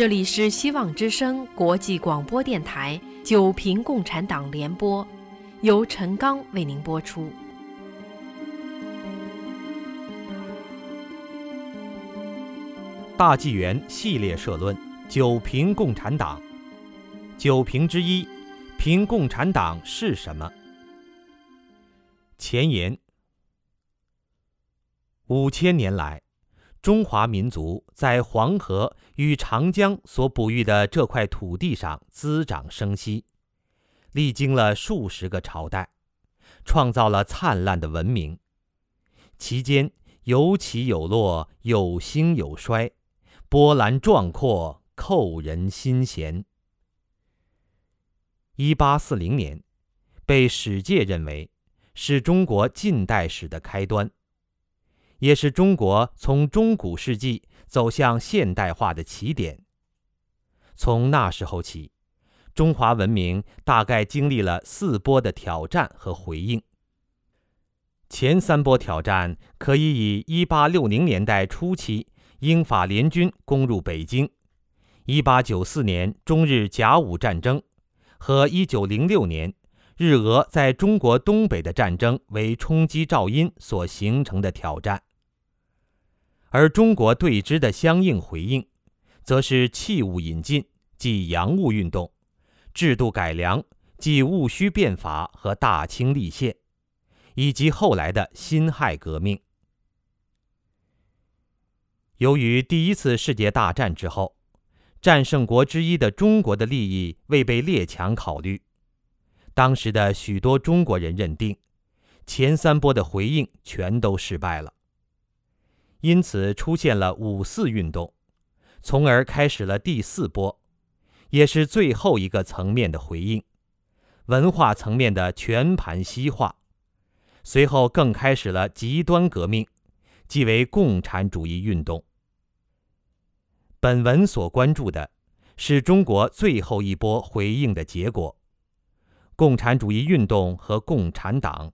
这里是希望之声国际广播电台《九平共产党联播》，由陈刚为您播出。大纪元系列社论：九平共产党。九平之一，平共产党是什么？前言：五千年来。中华民族在黄河与长江所哺育的这块土地上滋长生息，历经了数十个朝代，创造了灿烂的文明。其间有起有落，有兴有衰，波澜壮阔，扣人心弦。一八四零年，被史界认为是中国近代史的开端。也是中国从中古世纪走向现代化的起点。从那时候起，中华文明大概经历了四波的挑战和回应。前三波挑战可以以1860年代初期英法联军攻入北京，1894年中日甲午战争和1906年日俄在中国东北的战争为冲击肇因所形成的挑战。而中国对之的相应回应，则是器物引进即洋务运动，制度改良即戊戌变法和大清立宪，以及后来的辛亥革命。由于第一次世界大战之后，战胜国之一的中国的利益未被列强考虑，当时的许多中国人认定，前三波的回应全都失败了。因此出现了五四运动，从而开始了第四波，也是最后一个层面的回应——文化层面的全盘西化。随后更开始了极端革命，即为共产主义运动。本文所关注的是中国最后一波回应的结果：共产主义运动和共产党。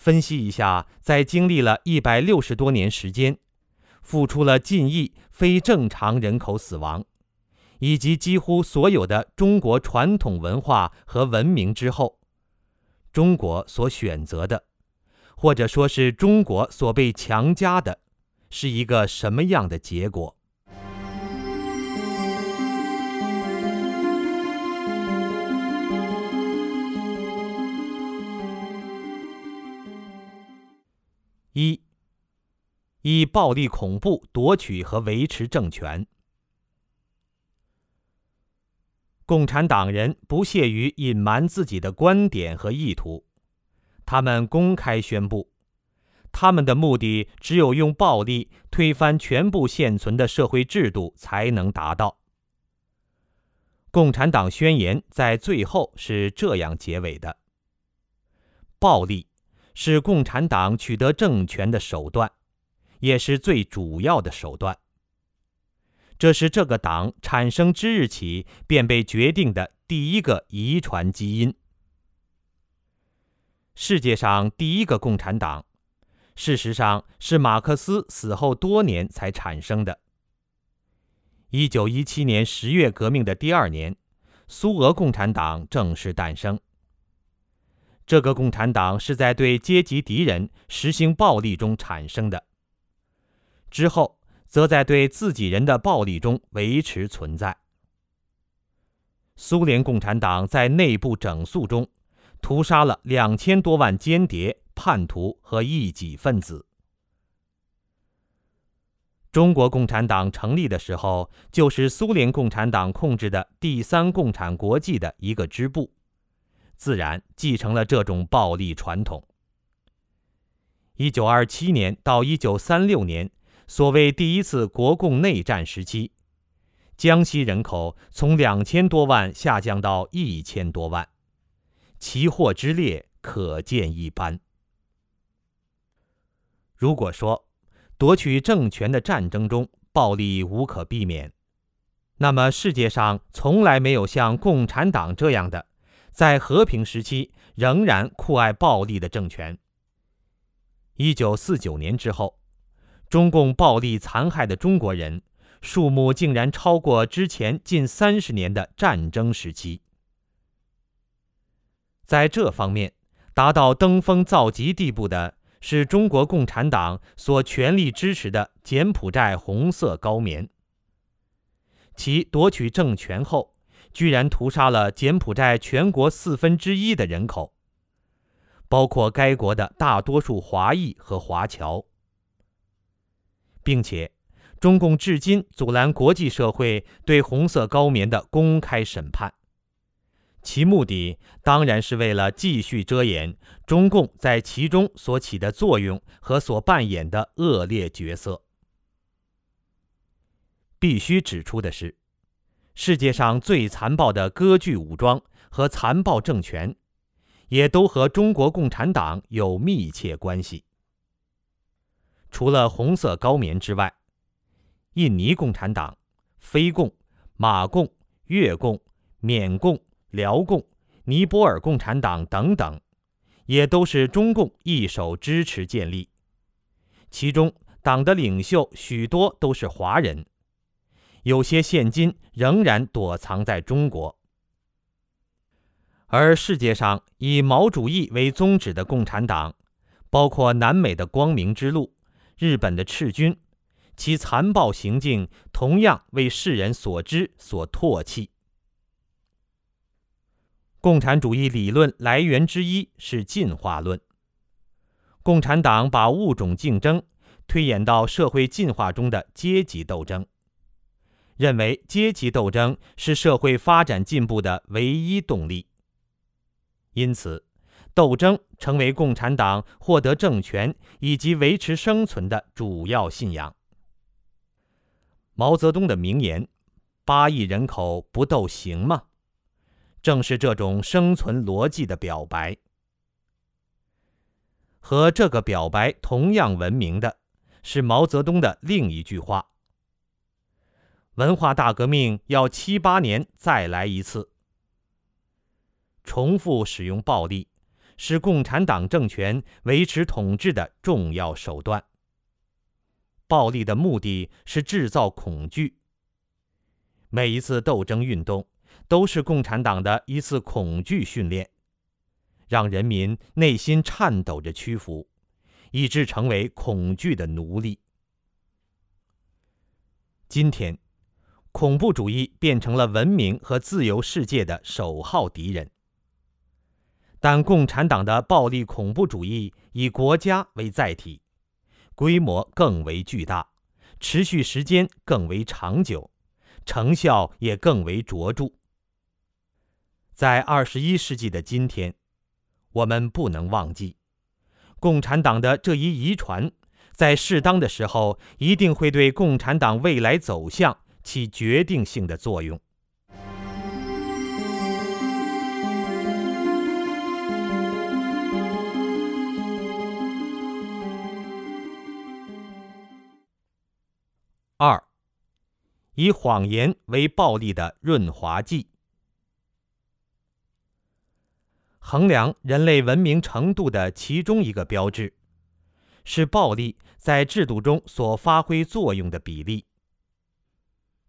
分析一下，在经历了一百六十多年时间，付出了近亿非正常人口死亡，以及几乎所有的中国传统文化和文明之后，中国所选择的，或者说是中国所被强加的，是一个什么样的结果？一，以暴力恐怖夺取和维持政权。共产党人不屑于隐瞒自己的观点和意图，他们公开宣布，他们的目的只有用暴力推翻全部现存的社会制度才能达到。共产党宣言在最后是这样结尾的：暴力。是共产党取得政权的手段，也是最主要的手段。这是这个党产生之日起便被决定的第一个遗传基因。世界上第一个共产党，事实上是马克思死后多年才产生的。一九一七年十月革命的第二年，苏俄共产党正式诞生。这个共产党是在对阶级敌人实行暴力中产生的，之后则在对自己人的暴力中维持存在。苏联共产党在内部整肃中屠杀了两千多万间谍、叛徒和异己分子。中国共产党成立的时候，就是苏联共产党控制的第三共产国际的一个支部。自然继承了这种暴力传统。一九二七年到一九三六年，所谓第一次国共内战时期，江西人口从两千多万下降到一千多万，其祸之烈可见一斑。如果说夺取政权的战争中暴力无可避免，那么世界上从来没有像共产党这样的。在和平时期仍然酷爱暴力的政权。一九四九年之后，中共暴力残害的中国人数目竟然超过之前近三十年的战争时期。在这方面，达到登峰造极地步的是中国共产党所全力支持的柬埔寨红色高棉。其夺取政权后，居然屠杀了柬埔寨全国四分之一的人口，包括该国的大多数华裔和华侨，并且，中共至今阻拦国际社会对红色高棉的公开审判，其目的当然是为了继续遮掩中共在其中所起的作用和所扮演的恶劣角色。必须指出的是。世界上最残暴的割据武装和残暴政权，也都和中国共产党有密切关系。除了红色高棉之外，印尼共产党、非共、马共、越共、缅共、辽共、尼泊尔共产党等等，也都是中共一手支持建立。其中，党的领袖许多都是华人。有些现今仍然躲藏在中国，而世界上以毛主义为宗旨的共产党，包括南美的光明之路、日本的赤军，其残暴行径同样为世人所知、所唾弃。共产主义理论来源之一是进化论，共产党把物种竞争推演到社会进化中的阶级斗争。认为阶级斗争是社会发展进步的唯一动力，因此，斗争成为共产党获得政权以及维持生存的主要信仰。毛泽东的名言：“八亿人口不斗行吗？”正是这种生存逻辑的表白。和这个表白同样闻名的是毛泽东的另一句话。文化大革命要七八年再来一次。重复使用暴力，是共产党政权维持统治的重要手段。暴力的目的是制造恐惧。每一次斗争运动，都是共产党的一次恐惧训练，让人民内心颤抖着屈服，以致成为恐惧的奴隶。今天。恐怖主义变成了文明和自由世界的首号敌人，但共产党的暴力恐怖主义以国家为载体，规模更为巨大，持续时间更为长久，成效也更为卓著。在二十一世纪的今天，我们不能忘记，共产党的这一遗传，在适当的时候一定会对共产党未来走向。起决定性的作用。二，以谎言为暴力的润滑剂。衡量人类文明程度的其中一个标志，是暴力在制度中所发挥作用的比例。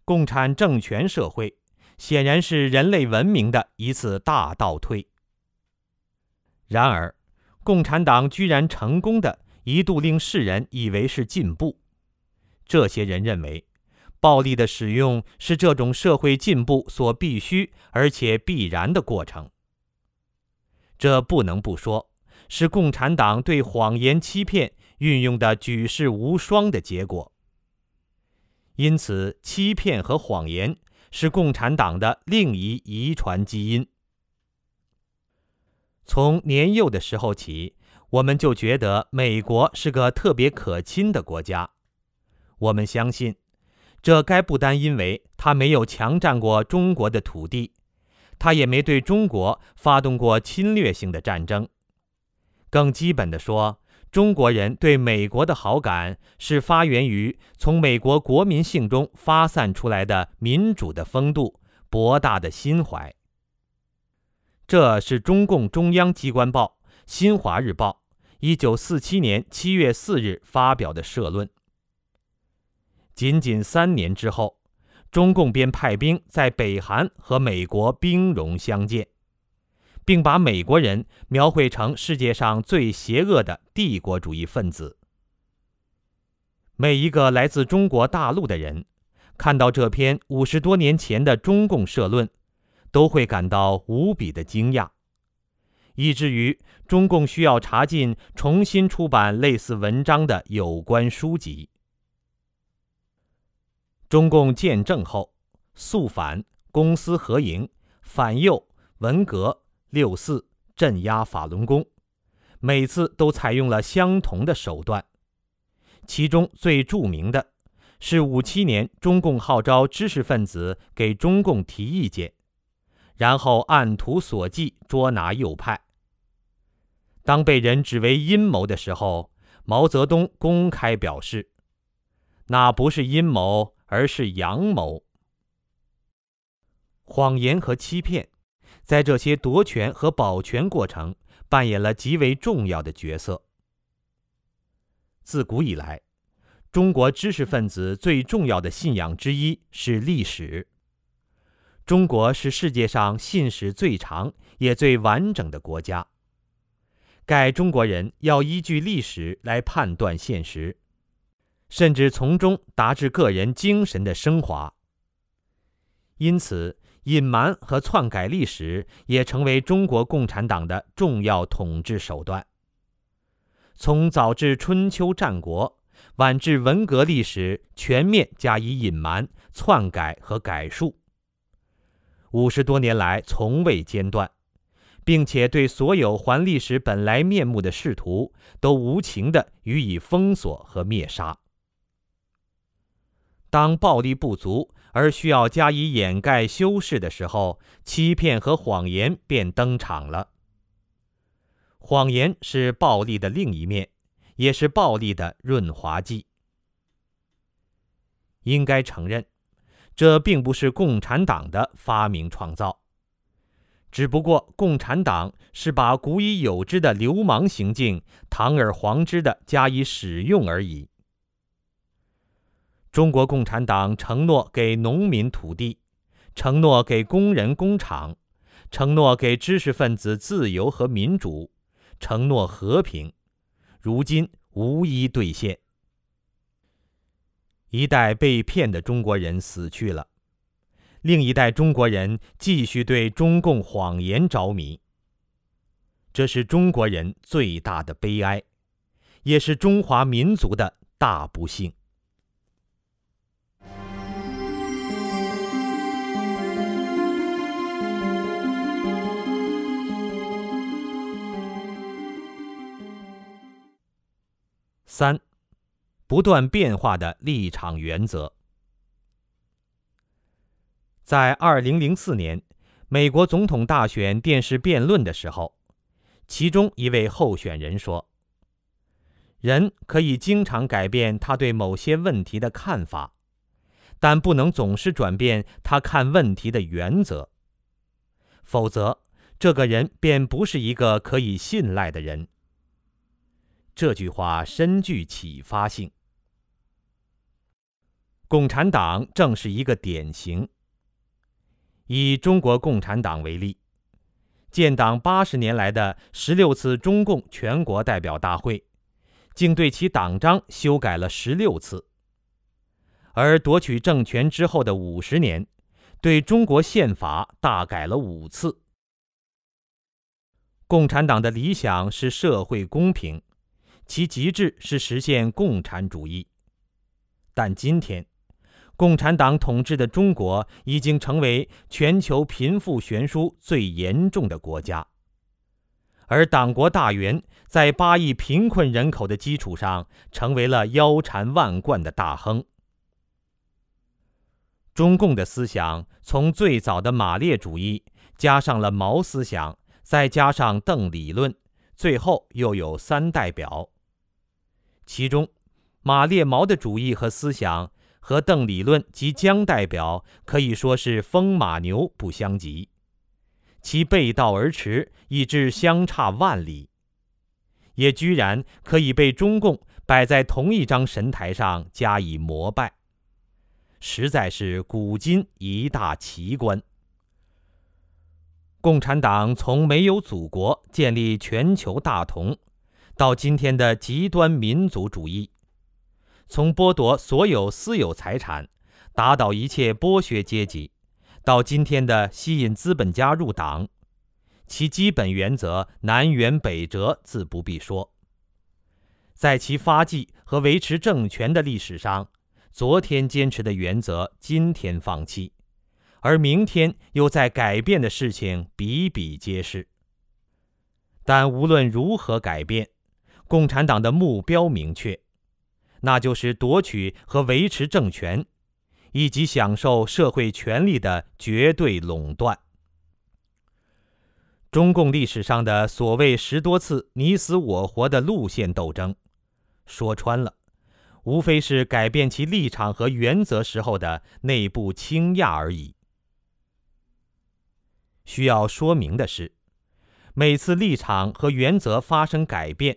共产政权社会显然是人类文明的一次大倒退。然而，共产党居然成功的一度令世人以为是进步。这些人认为，暴力的使用是这种社会进步所必须而且必然的过程。这不能不说是共产党对谎言欺骗运用的举世无双的结果。因此，欺骗和谎言是共产党的另一遗传基因。从年幼的时候起，我们就觉得美国是个特别可亲的国家。我们相信，这该不单因为他没有强占过中国的土地，他也没对中国发动过侵略性的战争。更基本的说，中国人对美国的好感是发源于从美国国民性中发散出来的民主的风度、博大的心怀。这是中共中央机关报《新华日报》一九四七年七月四日发表的社论。仅仅三年之后，中共便派兵在北韩和美国兵戎相见，并把美国人描绘成世界上最邪恶的帝国主义分子。每一个来自中国大陆的人，看到这篇五十多年前的中共社论，都会感到无比的惊讶，以至于中共需要查禁、重新出版类似文章的有关书籍。中共建政后，肃反、公私合营、反右、文革、六四、镇压法轮功，每次都采用了相同的手段。其中最著名的，是五七年中共号召知识分子给中共提意见，然后按图索骥捉拿右派。当被人指为阴谋的时候，毛泽东公开表示：“那不是阴谋。”而是阳谋、谎言和欺骗，在这些夺权和保全过程扮演了极为重要的角色。自古以来，中国知识分子最重要的信仰之一是历史。中国是世界上信史最长也最完整的国家。盖中国人要依据历史来判断现实。甚至从中达至个人精神的升华。因此，隐瞒和篡改历史也成为中国共产党的重要统治手段。从早至春秋战国，晚至文革历史，全面加以隐瞒、篡改和改述。五十多年来从未间断，并且对所有还历史本来面目的试图，都无情地予以封锁和灭杀。当暴力不足而需要加以掩盖修饰的时候，欺骗和谎言便登场了。谎言是暴力的另一面，也是暴力的润滑剂。应该承认，这并不是共产党的发明创造，只不过共产党是把古已有之的流氓行径堂而皇之的加以使用而已。中国共产党承诺给农民土地，承诺给工人工厂，承诺给知识分子自由和民主，承诺和平，如今无一兑现。一代被骗的中国人死去了，另一代中国人继续对中共谎言着迷。这是中国人最大的悲哀，也是中华民族的大不幸。三，不断变化的立场原则。在二零零四年美国总统大选电视辩论的时候，其中一位候选人说：“人可以经常改变他对某些问题的看法，但不能总是转变他看问题的原则，否则这个人便不是一个可以信赖的人。”这句话深具启发性。共产党正是一个典型。以中国共产党为例，建党八十年来的十六次中共全国代表大会，竟对其党章修改了十六次；而夺取政权之后的五十年，对中国宪法大改了五次。共产党的理想是社会公平。其极致是实现共产主义，但今天，共产党统治的中国已经成为全球贫富悬殊最严重的国家，而党国大员在八亿贫困人口的基础上，成为了腰缠万贯的大亨。中共的思想从最早的马列主义，加上了毛思想，再加上邓理论，最后又有三代表。其中，马列毛的主义和思想和邓理论及江代表可以说是风马牛不相及，其背道而驰以致相差万里，也居然可以被中共摆在同一张神台上加以膜拜。实在是古今一大奇观。共产党从没有祖国、建立全球大同，到今天的极端民族主义，从剥夺所有私有财产，打倒一切剥削阶级，到今天的吸引资本家入党，其基本原则南辕北辙，自不必说。在其发迹和维持政权的历史上，昨天坚持的原则，今天放弃。而明天又在改变的事情比比皆是。但无论如何改变，共产党的目标明确，那就是夺取和维持政权，以及享受社会权力的绝对垄断。中共历史上的所谓十多次你死我活的路线斗争，说穿了，无非是改变其立场和原则时候的内部倾轧而已。需要说明的是，每次立场和原则发生改变，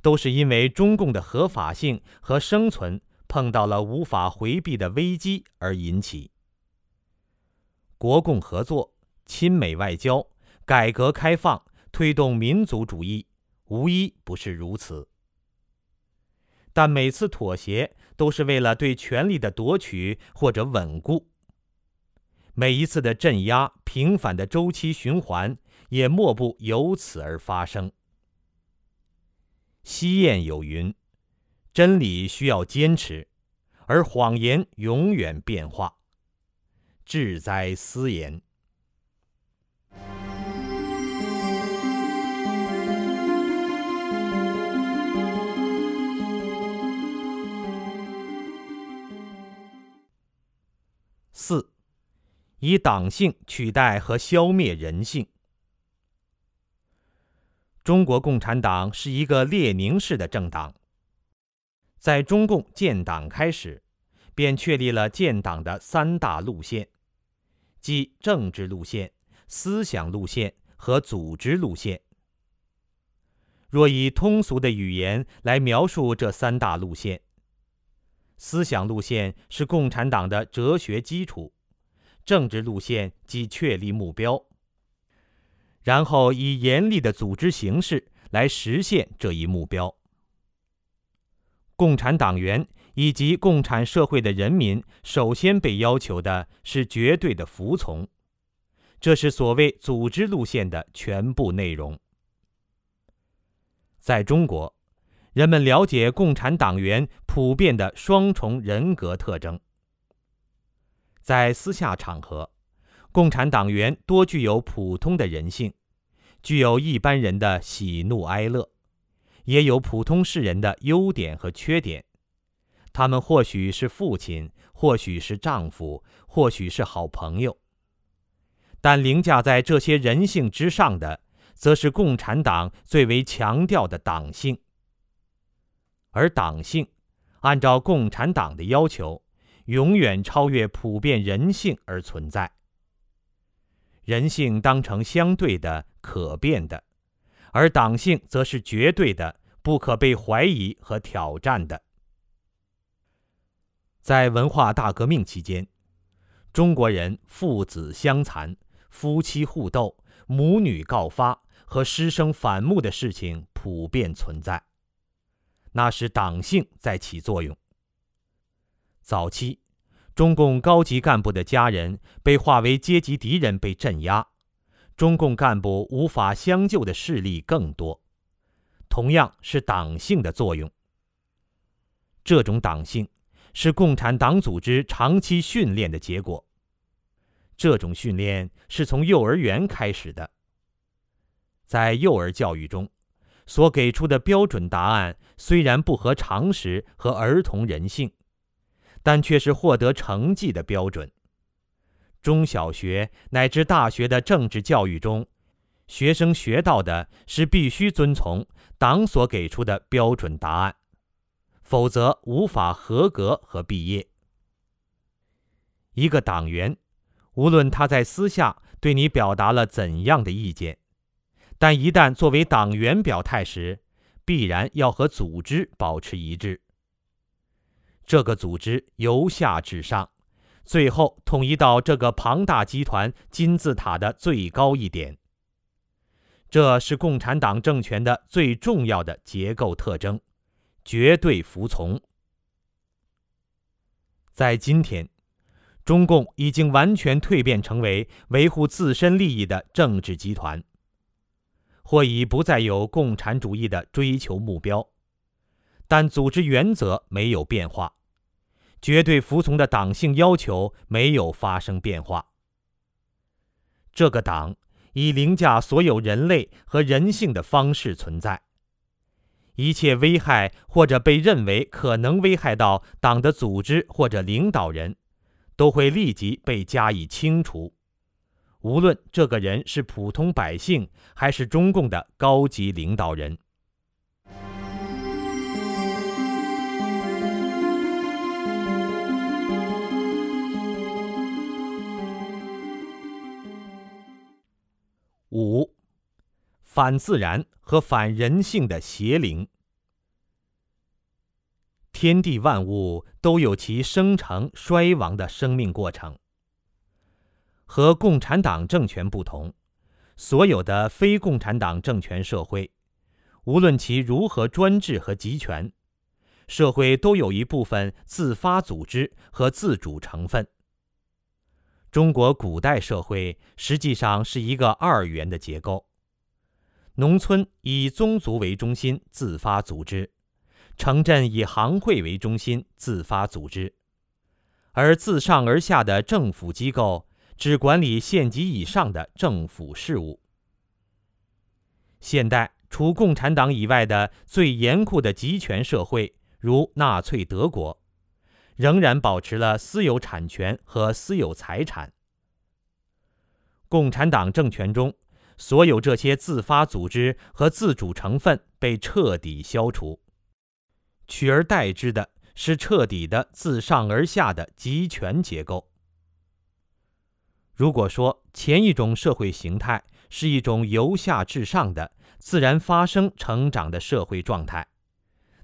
都是因为中共的合法性和生存碰到了无法回避的危机而引起。国共合作、亲美外交、改革开放、推动民族主义，无一不是如此。但每次妥协都是为了对权力的夺取或者稳固。每一次的镇压、平反的周期循环，也莫不由此而发生。西谚有云：“真理需要坚持，而谎言永远变化。”志哉斯言。四。以党性取代和消灭人性。中国共产党是一个列宁式的政党。在中共建党开始，便确立了建党的三大路线，即政治路线、思想路线和组织路线。若以通俗的语言来描述这三大路线，思想路线是共产党的哲学基础。政治路线即确立目标，然后以严厉的组织形式来实现这一目标。共产党员以及共产社会的人民，首先被要求的是绝对的服从，这是所谓组织路线的全部内容。在中国，人们了解共产党员普遍的双重人格特征。在私下场合，共产党员多具有普通的人性，具有一般人的喜怒哀乐，也有普通世人的优点和缺点。他们或许是父亲，或许是丈夫，或许是好朋友。但凌驾在这些人性之上的，则是共产党最为强调的党性。而党性，按照共产党的要求。永远超越普遍人性而存在。人性当成相对的、可变的，而党性则是绝对的、不可被怀疑和挑战的。在文化大革命期间，中国人父子相残、夫妻互斗、母女告发和师生反目的事情普遍存在，那是党性在起作用。早期，中共高级干部的家人被划为阶级敌人，被镇压；中共干部无法相救的事例更多，同样是党性的作用。这种党性是共产党组织长期训练的结果。这种训练是从幼儿园开始的。在幼儿教育中，所给出的标准答案虽然不合常识和儿童人性。但却是获得成绩的标准。中小学乃至大学的政治教育中，学生学到的是必须遵从党所给出的标准答案，否则无法合格和毕业。一个党员，无论他在私下对你表达了怎样的意见，但一旦作为党员表态时，必然要和组织保持一致。这个组织由下至上，最后统一到这个庞大集团金字塔的最高一点。这是共产党政权的最重要的结构特征：绝对服从。在今天，中共已经完全蜕变成为维护自身利益的政治集团，或已不再有共产主义的追求目标，但组织原则没有变化。绝对服从的党性要求没有发生变化。这个党以凌驾所有人类和人性的方式存在。一切危害或者被认为可能危害到党的组织或者领导人，都会立即被加以清除，无论这个人是普通百姓还是中共的高级领导人。五，反自然和反人性的邪灵。天地万物都有其生成、衰亡的生命过程。和共产党政权不同，所有的非共产党政权社会，无论其如何专制和集权，社会都有一部分自发组织和自主成分。中国古代社会实际上是一个二元的结构：农村以宗族为中心自发组织，城镇以行会为中心自发组织，而自上而下的政府机构只管理县级以上的政府事务。现代除共产党以外的最严酷的集权社会，如纳粹德国。仍然保持了私有产权和私有财产。共产党政权中，所有这些自发组织和自主成分被彻底消除，取而代之的是彻底的自上而下的集权结构。如果说前一种社会形态是一种由下至上的自然发生成长的社会状态，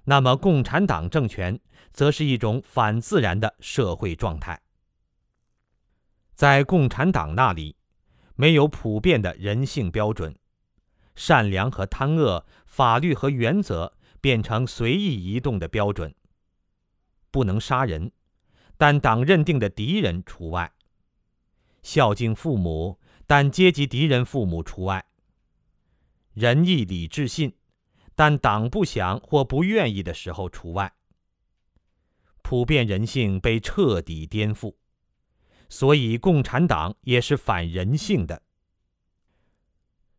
那么共产党政权。则是一种反自然的社会状态。在共产党那里，没有普遍的人性标准，善良和贪恶、法律和原则变成随意移动的标准。不能杀人，但党认定的敌人除外；孝敬父母，但阶级敌人父母除外；仁义礼智信，但党不想或不愿意的时候除外。普遍人性被彻底颠覆，所以共产党也是反人性的。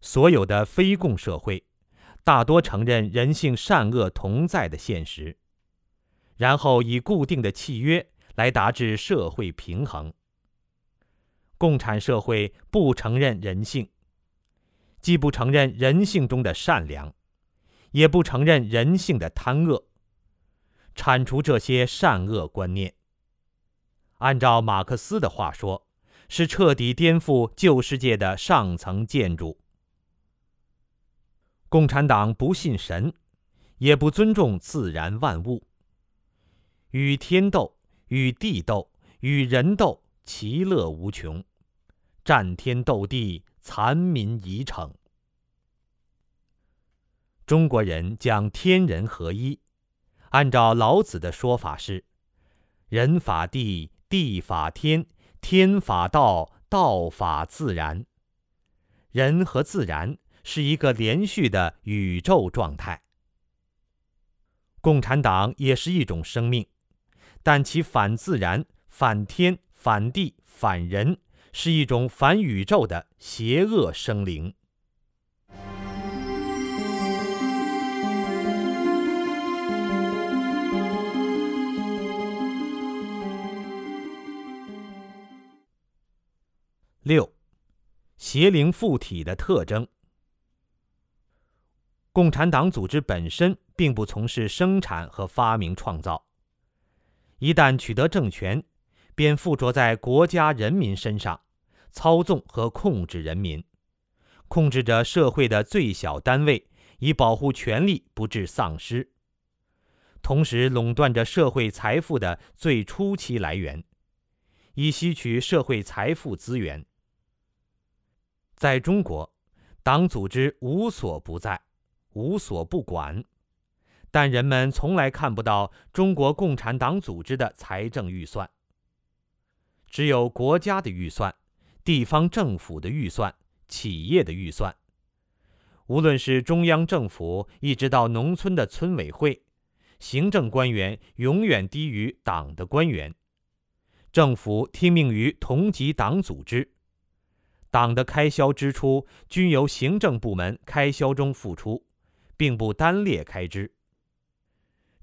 所有的非共社会，大多承认人性善恶同在的现实，然后以固定的契约来达至社会平衡。共产社会不承认人性，既不承认人性中的善良，也不承认人性的贪恶。铲除这些善恶观念，按照马克思的话说，是彻底颠覆旧世界的上层建筑。共产党不信神，也不尊重自然万物。与天斗，与地斗，与人斗，其乐无穷；战天斗地，残民以逞。中国人讲天人合一。按照老子的说法是：人法地，地法天，天法道，道法自然。人和自然是一个连续的宇宙状态。共产党也是一种生命，但其反自然、反天、反地、反人，是一种反宇宙的邪恶生灵。六，邪灵附体的特征。共产党组织本身并不从事生产和发明创造，一旦取得政权，便附着在国家人民身上，操纵和控制人民，控制着社会的最小单位，以保护权力不致丧失，同时垄断着社会财富的最初期来源。以吸取社会财富资源。在中国，党组织无所不在，无所不管，但人们从来看不到中国共产党组织的财政预算。只有国家的预算、地方政府的预算、企业的预算。无论是中央政府，一直到农村的村委会，行政官员永远低于党的官员。政府听命于同级党组织，党的开销支出均由行政部门开销中付出，并不单列开支。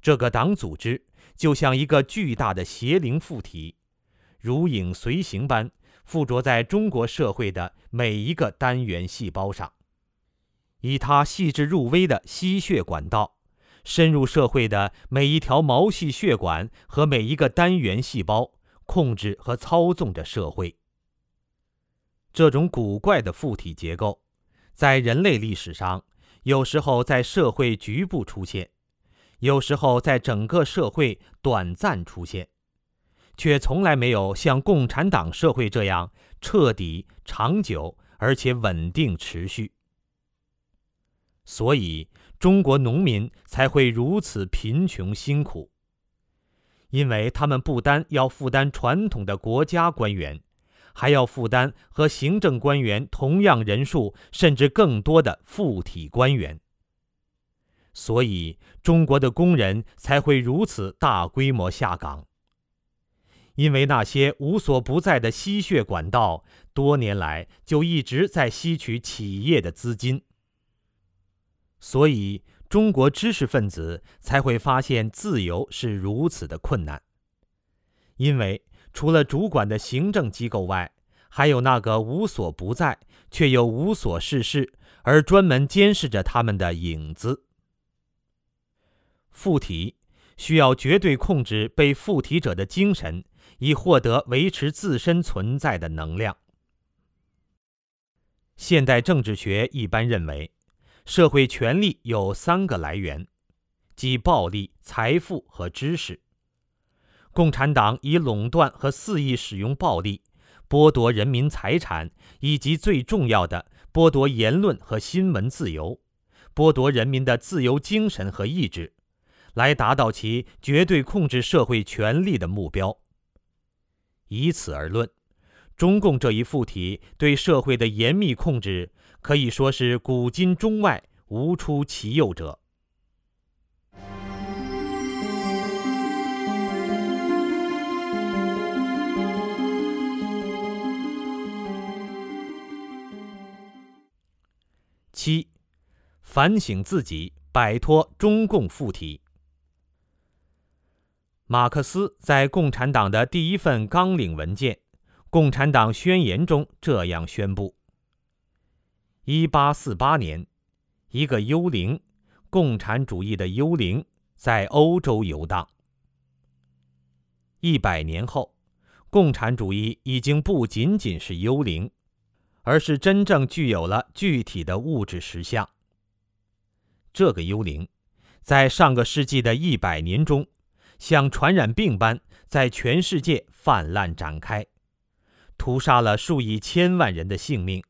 这个党组织就像一个巨大的邪灵附体，如影随形般附着在中国社会的每一个单元细胞上。以它细致入微的吸血管道，深入社会的每一条毛细血管和每一个单元细胞，控制和操纵着社会。这种古怪的附体结构，在人类历史上，有时候在社会局部出现，有时候在整个社会短暂出现，却从来没有像共产党社会这样彻底、长久而且稳定持续。所以，中国农民才会如此贫穷辛苦，因为他们不单要负担传统的国家官员，还要负担和行政官员同样人数甚至更多的附体官员。所以，中国的工人才会如此大规模下岗，因为那些无所不在的吸血管道，多年来就一直在吸取企业的资金。所以，中国知识分子才会发现自由是如此的困难。因为除了主管的行政机构外，还有那个无所不在却又无所事事而专门监视着他们的影子。附体需要绝对控制被附体者的精神，以获得维持自身存在的能量。现代政治学一般认为。社会权力有三个来源，即暴力、财富和知识。共产党以垄断和肆意使用暴力，剥夺人民财产，以及最重要的，剥夺言论和新闻自由，剥夺人民的自由精神和意志，来达到其绝对控制社会权力的目标。以此而论，中共这一附体对社会的严密控制。可以说是古今中外无出其右者。七，反省自己，摆脱中共附体。马克思在共产党的第一份纲领文件《共产党宣言》中这样宣布。一八四八年，一个幽灵，共产主义的幽灵，在欧洲游荡。一百年后，共产主义已经不仅仅是幽灵，而是真正具有了具体的物质实相。这个幽灵，在上个世纪的一百年中，像传染病般在全世界泛滥展开，屠杀了数以千万人的性命。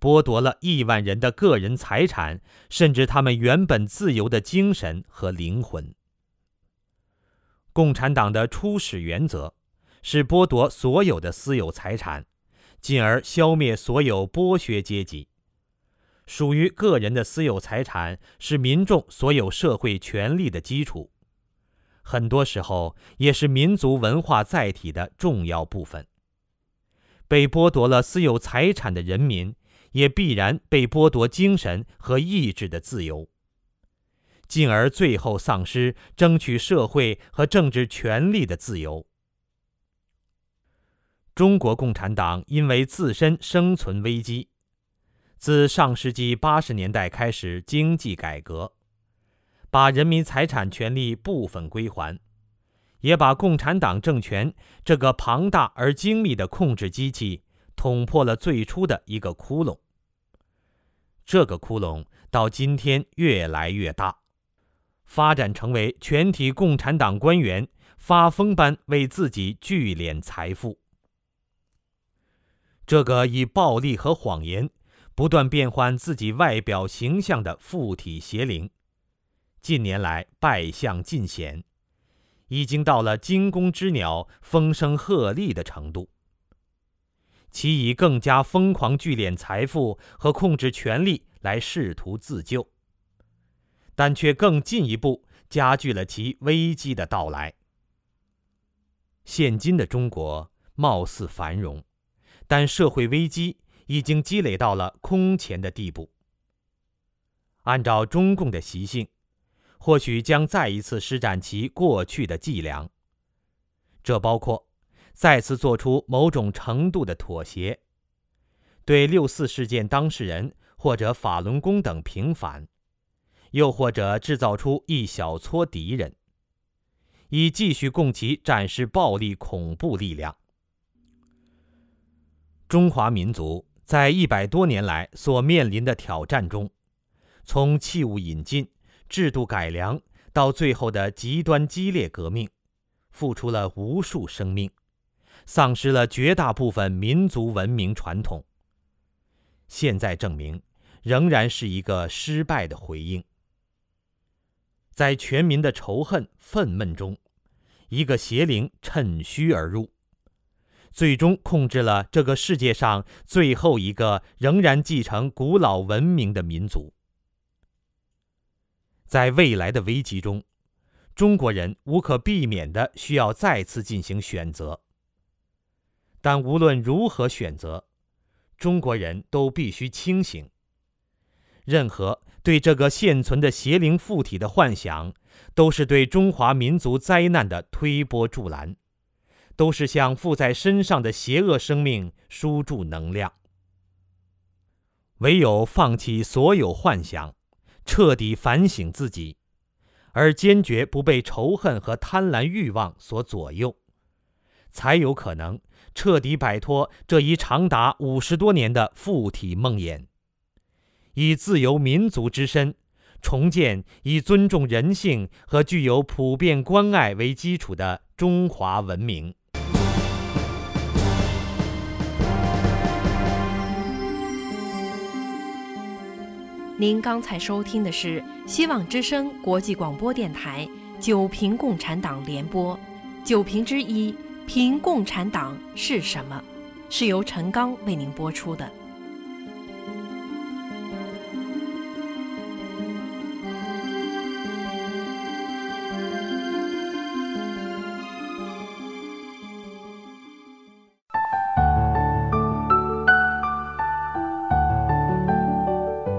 剥夺了亿万人的个人财产，甚至他们原本自由的精神和灵魂。共产党的初始原则是剥夺所有的私有财产，进而消灭所有剥削阶级。属于个人的私有财产是民众所有社会权利的基础，很多时候也是民族文化载体的重要部分。被剥夺了私有财产的人民。也必然被剥夺精神和意志的自由，进而最后丧失争取社会和政治权利的自由。中国共产党因为自身生存危机，自上世纪八十年代开始经济改革，把人民财产权利部分归还，也把共产党政权这个庞大而精密的控制机器。捅破了最初的一个窟窿。这个窟窿到今天越来越大，发展成为全体共产党官员发疯般为自己聚敛财富。这个以暴力和谎言不断变换自己外表形象的附体邪灵，近年来败相尽显，已经到了惊弓之鸟风声鹤唳的程度。其以更加疯狂聚敛财富和控制权力来试图自救，但却更进一步加剧了其危机的到来。现今的中国貌似繁荣，但社会危机已经积累到了空前的地步。按照中共的习性，或许将再一次施展其过去的伎俩，这包括。再次做出某种程度的妥协，对六四事件当事人或者法轮功等平反，又或者制造出一小撮敌人，以继续供其展示暴力恐怖力量。中华民族在一百多年来所面临的挑战中，从器物引进、制度改良到最后的极端激烈革命，付出了无数生命。丧失了绝大部分民族文明传统。现在证明，仍然是一个失败的回应。在全民的仇恨愤懑中，一个邪灵趁虚而入，最终控制了这个世界上最后一个仍然继承古老文明的民族。在未来的危机中，中国人无可避免的需要再次进行选择。但无论如何选择，中国人都必须清醒。任何对这个现存的邪灵附体的幻想，都是对中华民族灾难的推波助澜，都是向附在身上的邪恶生命输注能量。唯有放弃所有幻想，彻底反省自己，而坚决不被仇恨和贪婪欲望所左右，才有可能。彻底摆脱这一长达五十多年的附体梦魇，以自由民族之身，重建以尊重人性和具有普遍关爱为基础的中华文明。您刚才收听的是希望之声国际广播电台《九平共产党联播》，九平之一。评共产党是什么？是由陈刚为您播出的。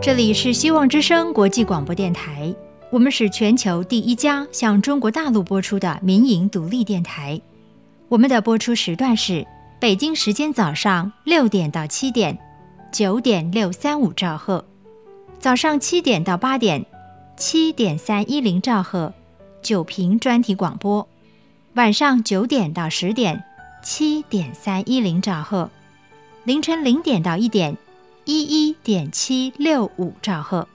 这里是希望之声国际广播电台，我们是全球第一家向中国大陆播出的民营独立电台。我们的播出时段是北京时间早上六点到七点，九点六三五兆赫；早上七点到八点，七点三一零兆赫，九频专题广播；晚上九点到十点，七点三一零兆赫；凌晨零点到一点，一一点七六五兆赫。